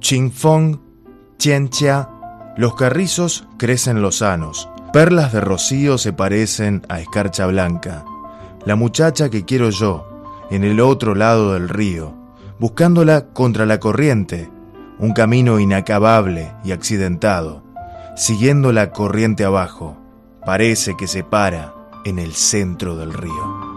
Chingfong, Chia, los carrizos crecen lozanos, perlas de rocío se parecen a escarcha blanca. La muchacha que quiero yo, en el otro lado del río, buscándola contra la corriente, un camino inacabable y accidentado, siguiendo la corriente abajo, parece que se para en el centro del río.